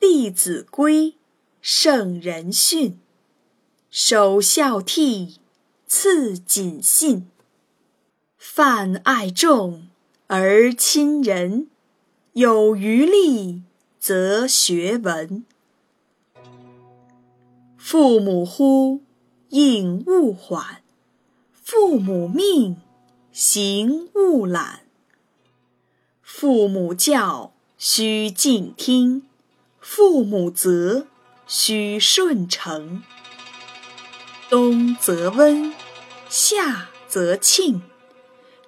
弟子规，圣人训。首孝悌，次谨信。泛爱众而亲仁，有余力则学文。父母呼，应勿缓；父母命，行勿懒。父母教，须敬听；父母责，须顺承。冬则温，夏则庆，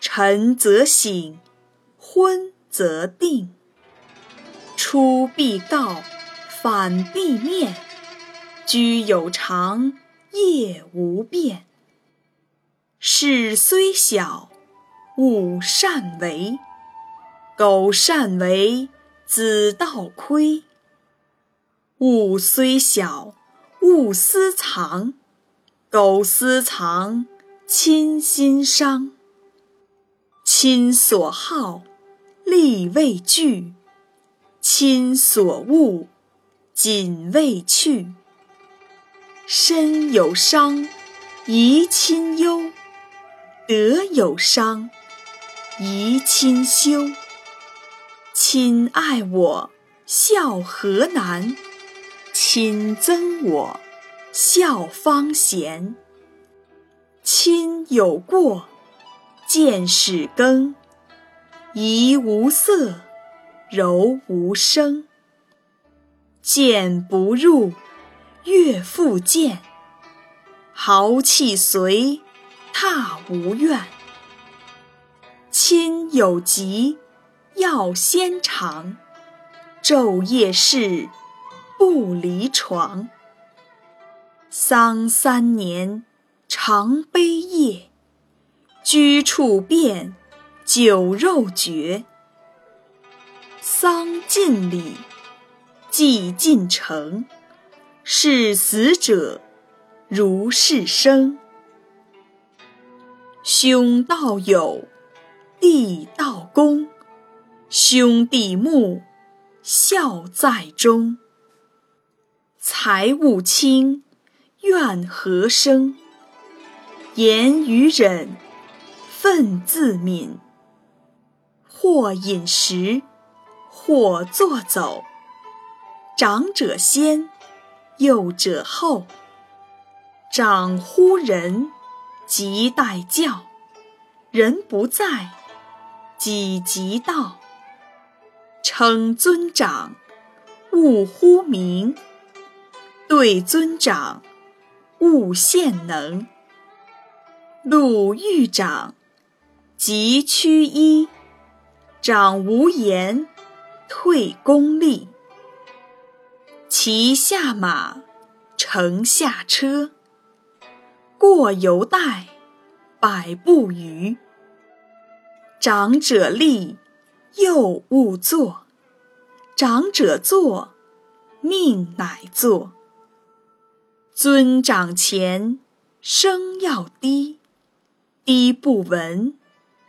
晨则省，昏则定。出必告，反必面。居有常，业无变。事虽小，勿擅为。苟擅为，子道亏。物虽小，勿私藏；苟私藏，亲心伤。亲所好，力为具；亲所恶，谨为去。身有伤，贻亲忧；德有伤，贻亲羞。亲爱我，孝何难；亲憎我，孝方贤。亲有过，见始更；怡无色，柔无声。谏不入，悦复谏；豪气随，挞无怨。亲有疾。药先尝，昼夜侍，不离床。丧三年，常悲夜；居处变，酒肉绝。丧尽礼，祭尽诚，视死者如是生。兄道友，弟道恭。兄弟睦，孝在中。财物轻，怨何生？言语忍，忿自泯。或饮食，或坐走。长者先，幼者后。长呼人，即待叫；人不在，己即到。称尊长，勿呼名；对尊长，勿献能。路遇长，即趋揖；长无言，退恭立。骑下马，乘下车。过犹待，百步余。长者立。幼勿坐，长者坐，命乃坐。尊长前，声要低，低不闻，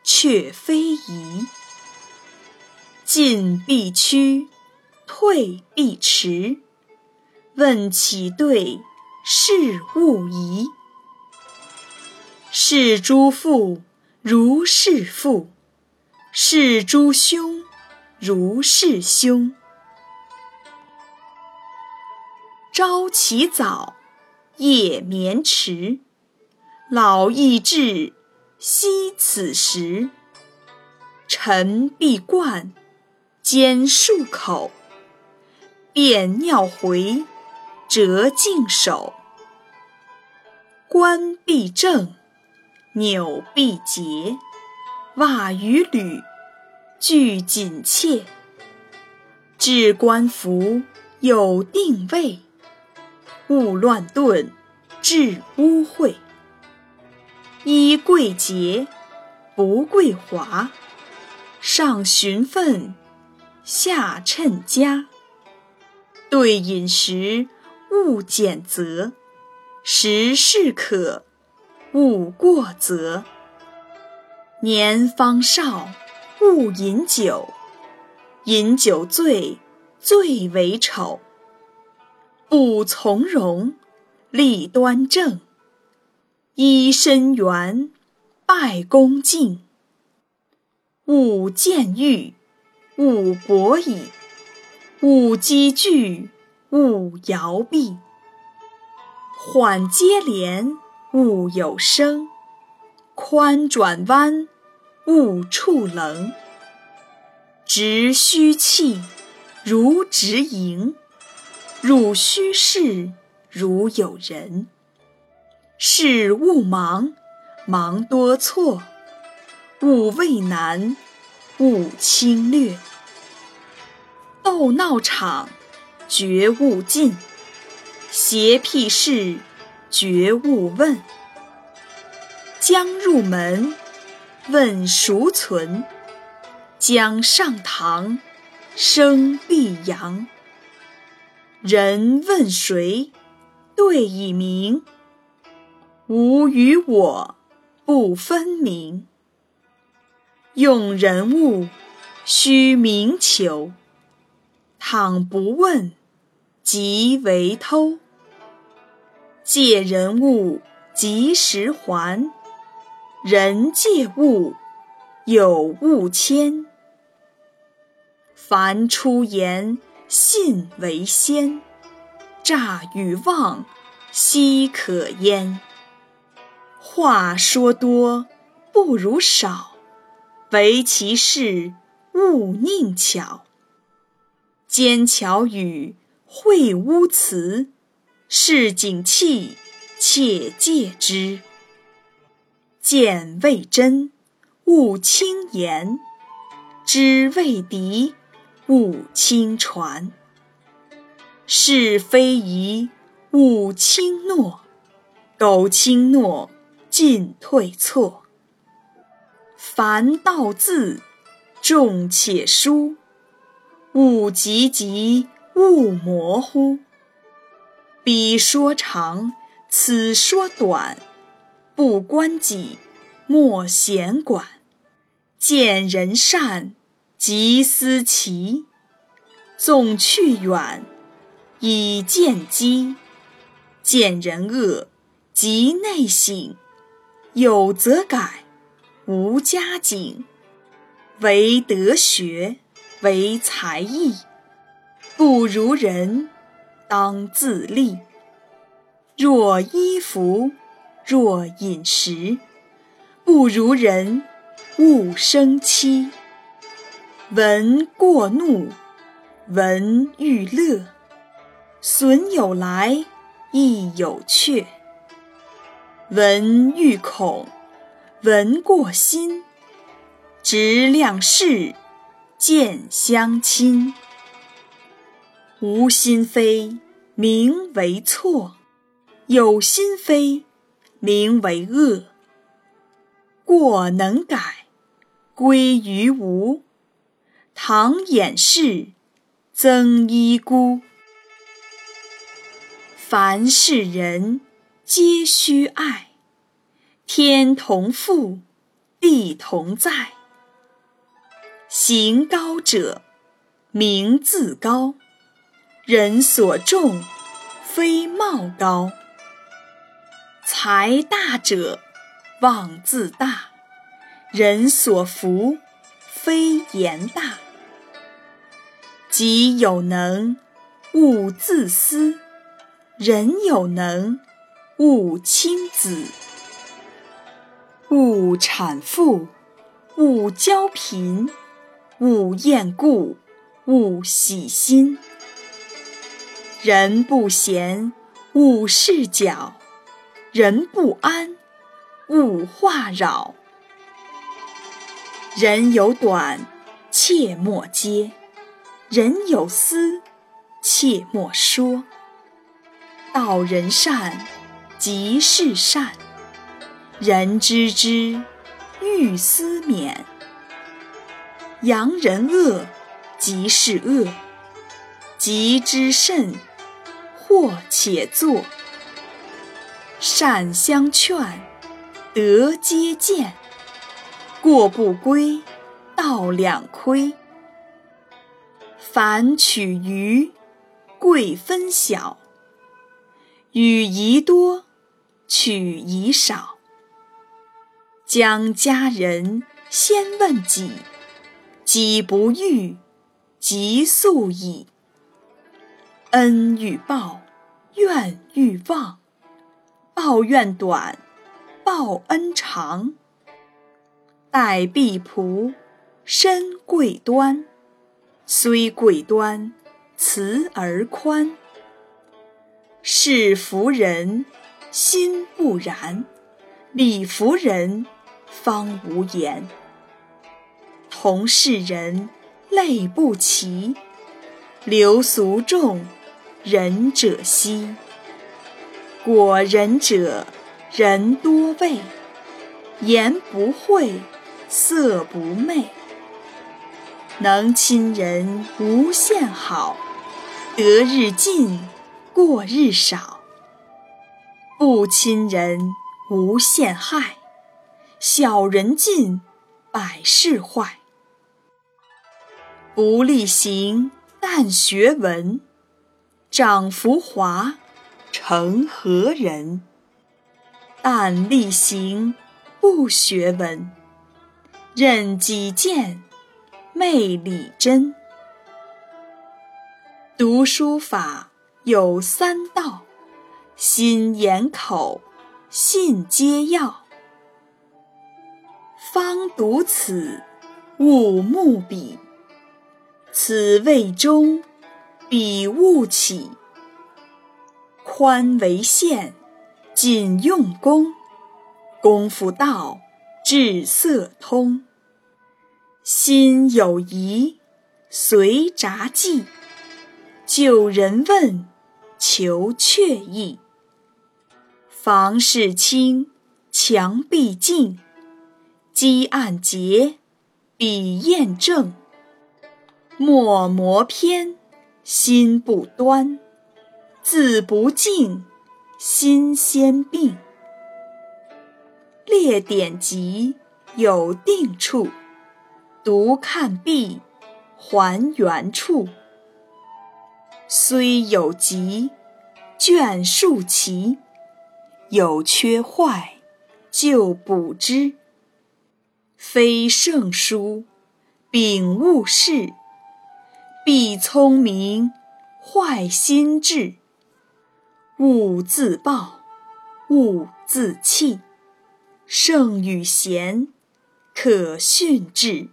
却非宜。进必趋，退必迟。问起对，事勿疑。是诸父如是父。是诸兄，如是兄。朝起早，夜眠迟。老易至，惜此时。晨必冠，兼漱口。便尿回，折净手。冠必正，纽必结。袜与履，俱紧切。置冠服，有定位。勿乱顿，致污秽。衣贵洁，不贵华。上循分，下称家。对饮食，勿拣择。食适可，勿过则。年方少，勿饮酒；饮酒醉，最为丑。不从容，立端正。揖深圆，拜恭敬。勿见欲，勿博矣。勿积聚，勿摇臂。缓接连，勿有声；宽转弯，勿触棱。直虚气，如直盈；入虚室，如有人。事勿忙，忙多错；勿畏难，勿轻略。斗闹场，绝勿近；邪僻事，绝勿问。将入门，问孰存？将上堂，声必扬。人问谁，对以明。吾与我不分明，用人物须明求。倘不问，即为偷。借人物及时还，人借物有物迁。凡出言，信为先；诈与妄，奚可焉？话说多不如少，唯其事勿佞巧。奸巧语，秽污词，市井气，且戒之。见未真，勿轻言；知未敌，勿轻传。是非疑，勿轻诺；苟轻诺，进退错，凡道字，重且疏；勿急急，勿模糊。彼说长，此说短，不关己，莫闲管。见人善，即思齐；纵去远，以见机。见人恶，即内省。有则改，无加警。唯德学，唯才艺，不如人，当自砺。若衣服，若饮食，不如人，勿生戚。闻过怒，闻欲乐，损有来，亦有去。闻欲恐，闻过心；直量事，见相亲。无心非，名为错；有心非，名为恶。过能改，归于无；唐掩饰，曾一孤。凡是人。皆须爱，天同覆，地同在。行高者，名自高；人所重，非貌高。才大者，望自大；人所服，非言大。己有能，勿自私；人有能。勿轻子，勿产妇，勿骄贫，勿厌故，勿喜新。人不闲，勿事搅；人不安，勿话扰。人有短，切莫揭；人有私，切莫说。道人善。即是善，人知之，欲思勉；扬人恶，即是恶，极之甚，或且作。善相劝，德皆见；过不归，道两亏。凡取愚，贵分晓；与宜多，取宜少。将家人先问己，己不欲，即速矣。恩欲报，怨欲忘。报怨短，报恩长。待婢仆，身贵端。虽贵端，慈而宽。事服人，心不然；理服人，方无言。同是人，类不齐。流俗众，仁者稀。果仁者，人多畏；言不讳，色不昧。能亲人无限好，得日进，过日少；不亲人无限害，小人尽，百事坏。不力行，但学文，长浮华。成何人？但力行不学文，任己见，昧理真。读书法有三到：心、眼、口，信皆要。方读此，勿慕彼。此谓中，彼勿起。宽为限，谨用功。功夫到，至色通。心有疑，随札记。旧人问，求确意。房事清，墙壁净。积案洁，笔砚正。墨磨偏，心不端。字不敬，心先病。列典籍有定处，读看毕还原处。虽有疾，卷数齐；有缺坏，就补之。非圣书，秉勿事；必聪明，坏心智。勿自暴，勿自弃。圣与贤，可训致。